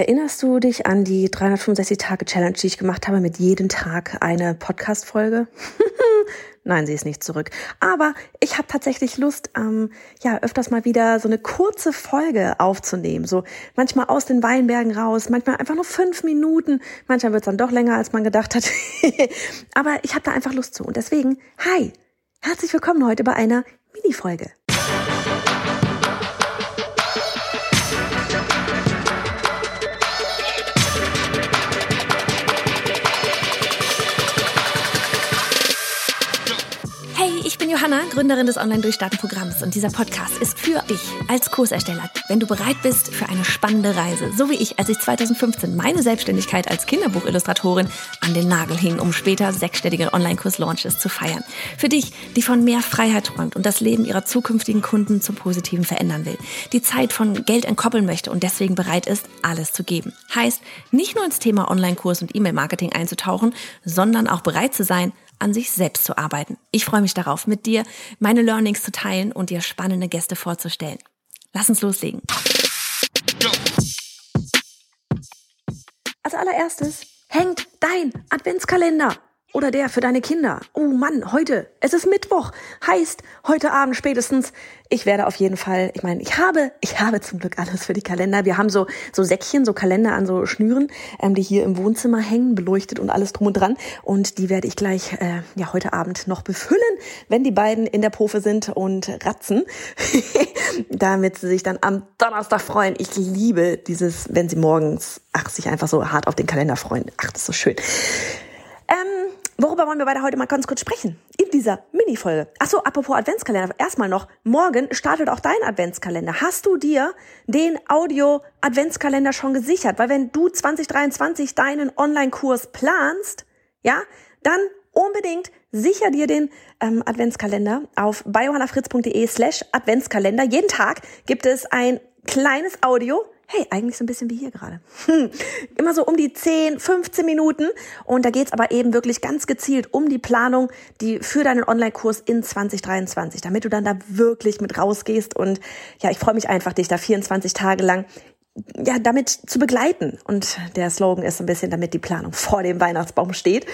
Erinnerst du dich an die 365-Tage-Challenge, die ich gemacht habe mit jedem Tag eine Podcast-Folge? Nein, sie ist nicht zurück. Aber ich habe tatsächlich Lust, ähm, ja, öfters mal wieder so eine kurze Folge aufzunehmen. So manchmal aus den Weinbergen raus, manchmal einfach nur fünf Minuten, manchmal wird es dann doch länger, als man gedacht hat. Aber ich habe da einfach Lust zu. Und deswegen, hi, herzlich willkommen heute bei einer Mini-Folge. Johanna, Gründerin des Online-Durchstarten-Programms und dieser Podcast ist für dich als Kursersteller, wenn du bereit bist für eine spannende Reise, so wie ich, als ich 2015 meine Selbstständigkeit als Kinderbuchillustratorin an den Nagel hing, um später sechsstellige Online-Kurs-Launches zu feiern. Für dich, die von mehr Freiheit träumt und das Leben ihrer zukünftigen Kunden zum Positiven verändern will, die Zeit von Geld entkoppeln möchte und deswegen bereit ist, alles zu geben. Heißt, nicht nur ins Thema Online-Kurs und E-Mail-Marketing einzutauchen, sondern auch bereit zu sein, an sich selbst zu arbeiten. Ich freue mich darauf, mit dir meine Learnings zu teilen und dir spannende Gäste vorzustellen. Lass uns loslegen. Als allererstes hängt dein Adventskalender oder der für deine Kinder. Oh Mann, heute, es ist Mittwoch. Heißt, heute Abend spätestens, ich werde auf jeden Fall, ich meine, ich habe, ich habe zum Glück alles für die Kalender. Wir haben so, so Säckchen, so Kalender an so Schnüren, ähm, die hier im Wohnzimmer hängen, beleuchtet und alles drum und dran. Und die werde ich gleich, äh, ja, heute Abend noch befüllen, wenn die beiden in der Profe sind und ratzen. Damit sie sich dann am Donnerstag freuen. Ich liebe dieses, wenn sie morgens, ach, sich einfach so hart auf den Kalender freuen. Ach, das ist so schön. Ähm, worüber wollen wir beide heute mal ganz kurz sprechen? In dieser Mini-Folge. Achso, apropos Adventskalender. Erstmal noch, morgen startet auch dein Adventskalender. Hast du dir den Audio-Adventskalender schon gesichert? Weil wenn du 2023 deinen Online-Kurs planst, ja, dann unbedingt sicher dir den ähm, Adventskalender auf biohannafritz.de slash Adventskalender. Jeden Tag gibt es ein kleines Audio, hey, eigentlich so ein bisschen wie hier gerade. Hm. Immer so um die 10, 15 Minuten. Und da geht's aber eben wirklich ganz gezielt um die Planung, die für deinen Online-Kurs in 2023, damit du dann da wirklich mit rausgehst. Und ja, ich freue mich einfach, dich da 24 Tage lang ja, damit zu begleiten. Und der Slogan ist ein bisschen, damit die Planung vor dem Weihnachtsbaum steht.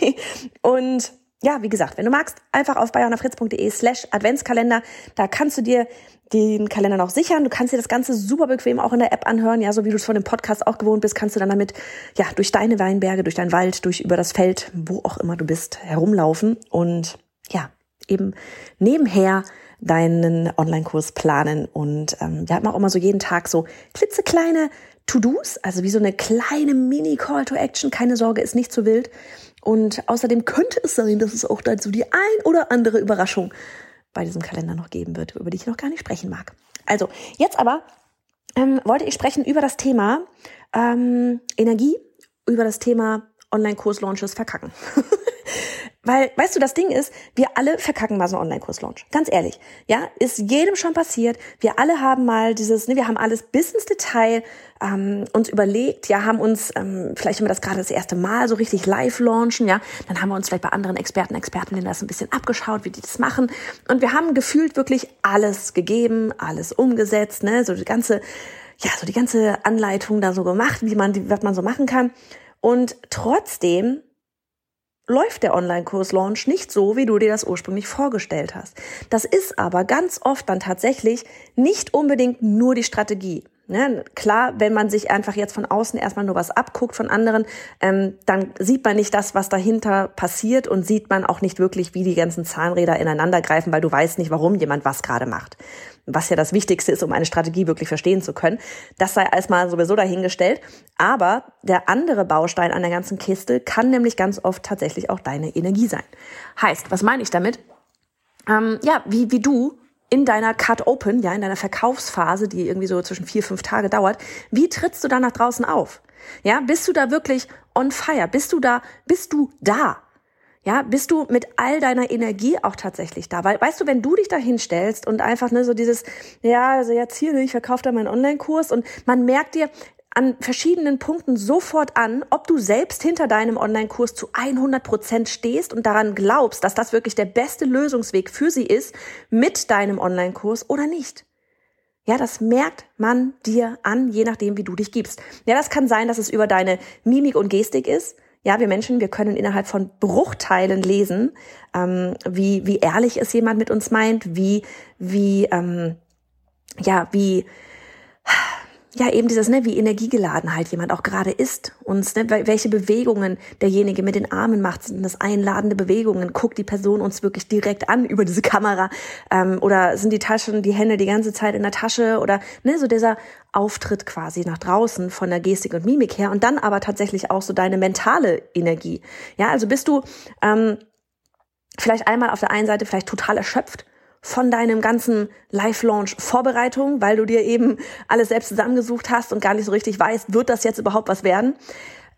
und ja, wie gesagt, wenn du magst, einfach auf bayernafritz.de slash Adventskalender. Da kannst du dir den Kalender noch sichern. Du kannst dir das Ganze super bequem auch in der App anhören. Ja, so wie du es von dem Podcast auch gewohnt bist, kannst du dann damit, ja, durch deine Weinberge, durch deinen Wald, durch über das Feld, wo auch immer du bist, herumlaufen und ja, eben nebenher deinen Online-Kurs planen. Und ähm, wir haben auch immer so jeden Tag so klitzekleine To-Dos, also wie so eine kleine Mini-Call to Action. Keine Sorge, ist nicht zu wild. Und außerdem könnte es sein, dass es auch so die ein oder andere Überraschung bei diesem Kalender noch geben wird, über die ich noch gar nicht sprechen mag. Also, jetzt aber ähm, wollte ich sprechen über das Thema ähm, Energie, über das Thema Online-Kurs-Launches verkacken. Weil, weißt du, das Ding ist, wir alle verkacken mal so einen Online-Kurs-Launch. Ganz ehrlich. Ja, ist jedem schon passiert. Wir alle haben mal dieses, ne, wir haben alles bis ins Detail ähm, uns überlegt, ja, haben uns, ähm, vielleicht wenn wir das gerade das erste Mal so richtig live launchen, ja, dann haben wir uns vielleicht bei anderen Experten, Expertinnen das ein bisschen abgeschaut, wie die das machen. Und wir haben gefühlt wirklich alles gegeben, alles umgesetzt, ne, so die ganze, ja, so die ganze Anleitung da so gemacht, wie man, was man so machen kann. Und trotzdem läuft der Online-Kurs-Launch nicht so, wie du dir das ursprünglich vorgestellt hast. Das ist aber ganz oft dann tatsächlich nicht unbedingt nur die Strategie. Ne, klar, wenn man sich einfach jetzt von außen erstmal nur was abguckt von anderen, ähm, dann sieht man nicht das, was dahinter passiert und sieht man auch nicht wirklich, wie die ganzen Zahnräder ineinander greifen, weil du weißt nicht, warum jemand was gerade macht. Was ja das Wichtigste ist, um eine Strategie wirklich verstehen zu können. Das sei erstmal sowieso dahingestellt. Aber der andere Baustein an der ganzen Kiste kann nämlich ganz oft tatsächlich auch deine Energie sein. Heißt, was meine ich damit? Ähm, ja, wie, wie du in deiner Cut Open, ja, in deiner Verkaufsphase, die irgendwie so zwischen vier, fünf Tage dauert, wie trittst du da nach draußen auf? Ja, bist du da wirklich on fire? Bist du da, bist du da? Ja, bist du mit all deiner Energie auch tatsächlich da? Weil, weißt du, wenn du dich da hinstellst und einfach ne, so dieses, ja, also jetzt hier, ich verkaufe da meinen Online-Kurs und man merkt dir, an verschiedenen Punkten sofort an, ob du selbst hinter deinem Online-Kurs zu 100 Prozent stehst und daran glaubst, dass das wirklich der beste Lösungsweg für sie ist mit deinem Online-Kurs oder nicht. Ja, das merkt man dir an, je nachdem, wie du dich gibst. Ja, das kann sein, dass es über deine Mimik und Gestik ist. Ja, wir Menschen, wir können innerhalb von Bruchteilen lesen, ähm, wie, wie ehrlich es jemand mit uns meint, wie, wie, ähm, ja, wie, ja, eben dieses, ne, wie energiegeladen halt jemand auch gerade ist. Und ne, welche Bewegungen derjenige mit den Armen macht, sind das einladende Bewegungen, guckt die Person uns wirklich direkt an über diese Kamera? Ähm, oder sind die Taschen, die Hände die ganze Zeit in der Tasche? Oder ne, so dieser Auftritt quasi nach draußen von der Gestik und Mimik her. Und dann aber tatsächlich auch so deine mentale Energie. Ja, also bist du ähm, vielleicht einmal auf der einen Seite vielleicht total erschöpft von deinem ganzen Live-Launch-Vorbereitung, weil du dir eben alles selbst zusammengesucht hast und gar nicht so richtig weißt, wird das jetzt überhaupt was werden?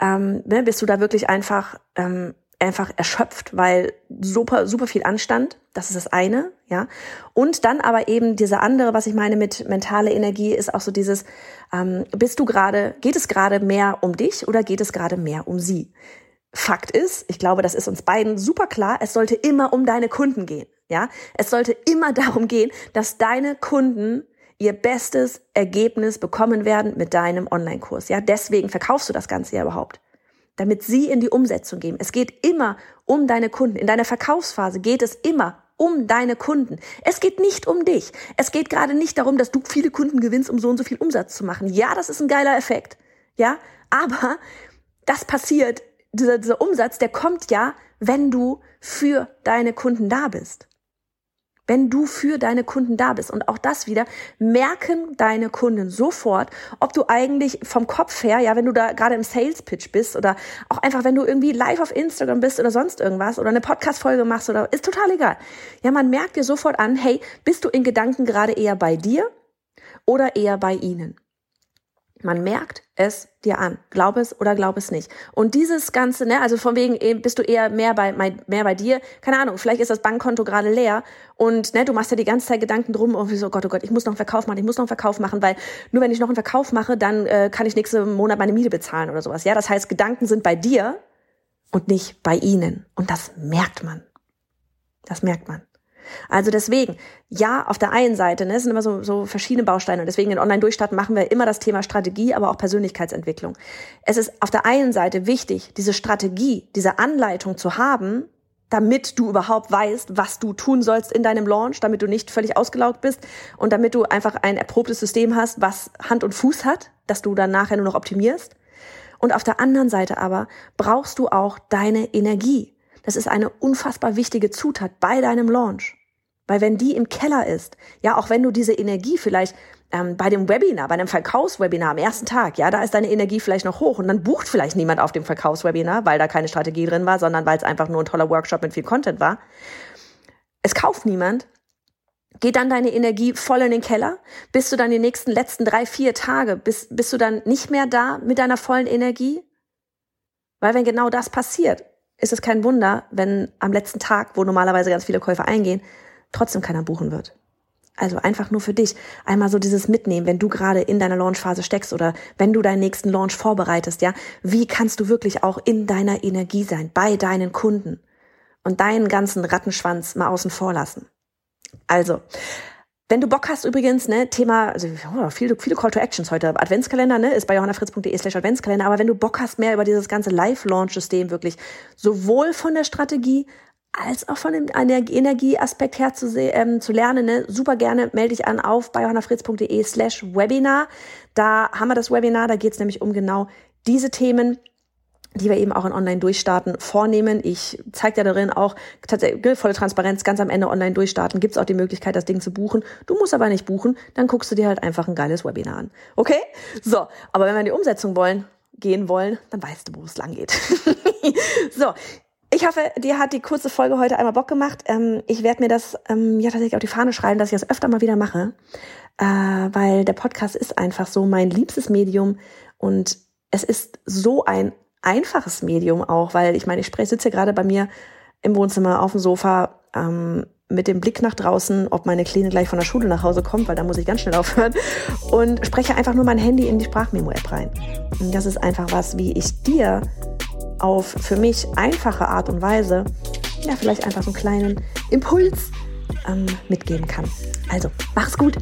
Ähm, ne, bist du da wirklich einfach ähm, einfach erschöpft, weil super super viel anstand. Das ist das eine, ja. Und dann aber eben diese andere, was ich meine mit mentale Energie, ist auch so dieses: ähm, Bist du gerade? Geht es gerade mehr um dich oder geht es gerade mehr um sie? Fakt ist, ich glaube, das ist uns beiden super klar. Es sollte immer um deine Kunden gehen. Ja, es sollte immer darum gehen, dass deine Kunden ihr bestes Ergebnis bekommen werden mit deinem Online-Kurs. Ja, deswegen verkaufst du das Ganze ja überhaupt. Damit sie in die Umsetzung gehen. Es geht immer um deine Kunden. In deiner Verkaufsphase geht es immer um deine Kunden. Es geht nicht um dich. Es geht gerade nicht darum, dass du viele Kunden gewinnst, um so und so viel Umsatz zu machen. Ja, das ist ein geiler Effekt. Ja, aber das passiert, dieser, dieser Umsatz, der kommt ja, wenn du für deine Kunden da bist wenn du für deine Kunden da bist. Und auch das wieder merken deine Kunden sofort, ob du eigentlich vom Kopf her, ja, wenn du da gerade im Sales Pitch bist oder auch einfach, wenn du irgendwie live auf Instagram bist oder sonst irgendwas oder eine Podcast-Folge machst oder ist total egal. Ja, man merkt dir sofort an, hey, bist du in Gedanken gerade eher bei dir oder eher bei ihnen? Man merkt es dir an. Glaub es oder glaub es nicht. Und dieses Ganze, ne, also von wegen, bist du eher mehr bei, mehr bei dir. Keine Ahnung, vielleicht ist das Bankkonto gerade leer und ne, du machst ja die ganze Zeit Gedanken drum, oh, so, Gott, oh Gott, ich muss noch einen Verkauf machen, ich muss noch einen Verkauf machen, weil nur wenn ich noch einen Verkauf mache, dann äh, kann ich nächsten Monat meine Miete bezahlen oder sowas. Ja, das heißt, Gedanken sind bei dir und nicht bei ihnen. Und das merkt man. Das merkt man. Also deswegen, ja, auf der einen Seite, ne, es sind immer so, so verschiedene Bausteine. Und deswegen in Online-Durchstarten machen wir immer das Thema Strategie, aber auch Persönlichkeitsentwicklung. Es ist auf der einen Seite wichtig, diese Strategie, diese Anleitung zu haben, damit du überhaupt weißt, was du tun sollst in deinem Launch, damit du nicht völlig ausgelaugt bist und damit du einfach ein erprobtes System hast, was Hand und Fuß hat, dass du dann nachher nur noch optimierst. Und auf der anderen Seite aber brauchst du auch deine Energie. Das ist eine unfassbar wichtige Zutat bei deinem Launch. Weil wenn die im Keller ist, ja, auch wenn du diese Energie vielleicht ähm, bei dem Webinar, bei einem Verkaufswebinar am ersten Tag, ja, da ist deine Energie vielleicht noch hoch und dann bucht vielleicht niemand auf dem Verkaufswebinar, weil da keine Strategie drin war, sondern weil es einfach nur ein toller Workshop mit viel Content war. Es kauft niemand. Geht dann deine Energie voll in den Keller? Bist du dann die nächsten letzten drei, vier Tage, bist, bist du dann nicht mehr da mit deiner vollen Energie? Weil wenn genau das passiert, ist es kein Wunder, wenn am letzten Tag, wo normalerweise ganz viele Käufer eingehen, trotzdem keiner buchen wird. Also einfach nur für dich einmal so dieses Mitnehmen, wenn du gerade in deiner Launchphase steckst oder wenn du deinen nächsten Launch vorbereitest, ja, wie kannst du wirklich auch in deiner Energie sein, bei deinen Kunden und deinen ganzen Rattenschwanz mal außen vor lassen. Also, wenn du Bock hast übrigens, ne, Thema, also oh, viele, viele Call to Actions heute, Adventskalender, ne, ist bei johannafritz.de slash Adventskalender, aber wenn du Bock hast, mehr über dieses ganze Live-Launch-System wirklich, sowohl von der Strategie als auch von dem Energieaspekt her zu, ähm, zu lernen, ne, super gerne melde dich an auf bei johannafritz.de slash Webinar. Da haben wir das Webinar, da geht's nämlich um genau diese Themen die wir eben auch in Online-Durchstarten vornehmen. Ich zeige dir darin auch tatsächlich volle Transparenz, ganz am Ende Online-Durchstarten gibt's auch die Möglichkeit, das Ding zu buchen. Du musst aber nicht buchen, dann guckst du dir halt einfach ein geiles Webinar an. Okay? So, aber wenn wir in die Umsetzung wollen, gehen wollen, dann weißt du, wo es lang geht. so, ich hoffe, dir hat die kurze Folge heute einmal Bock gemacht. Ähm, ich werde mir das ähm, ja tatsächlich auf die Fahne schreiben, dass ich das öfter mal wieder mache, äh, weil der Podcast ist einfach so mein liebstes Medium und es ist so ein einfaches Medium auch, weil ich meine, ich spreche, sitze gerade bei mir im Wohnzimmer auf dem Sofa ähm, mit dem Blick nach draußen, ob meine Kleine gleich von der Schule nach Hause kommt, weil da muss ich ganz schnell aufhören und spreche einfach nur mein Handy in die Sprachmemo-App rein. Und das ist einfach was, wie ich dir auf für mich einfache Art und Weise ja vielleicht einfach so einen kleinen Impuls ähm, mitgeben kann. Also, mach's gut!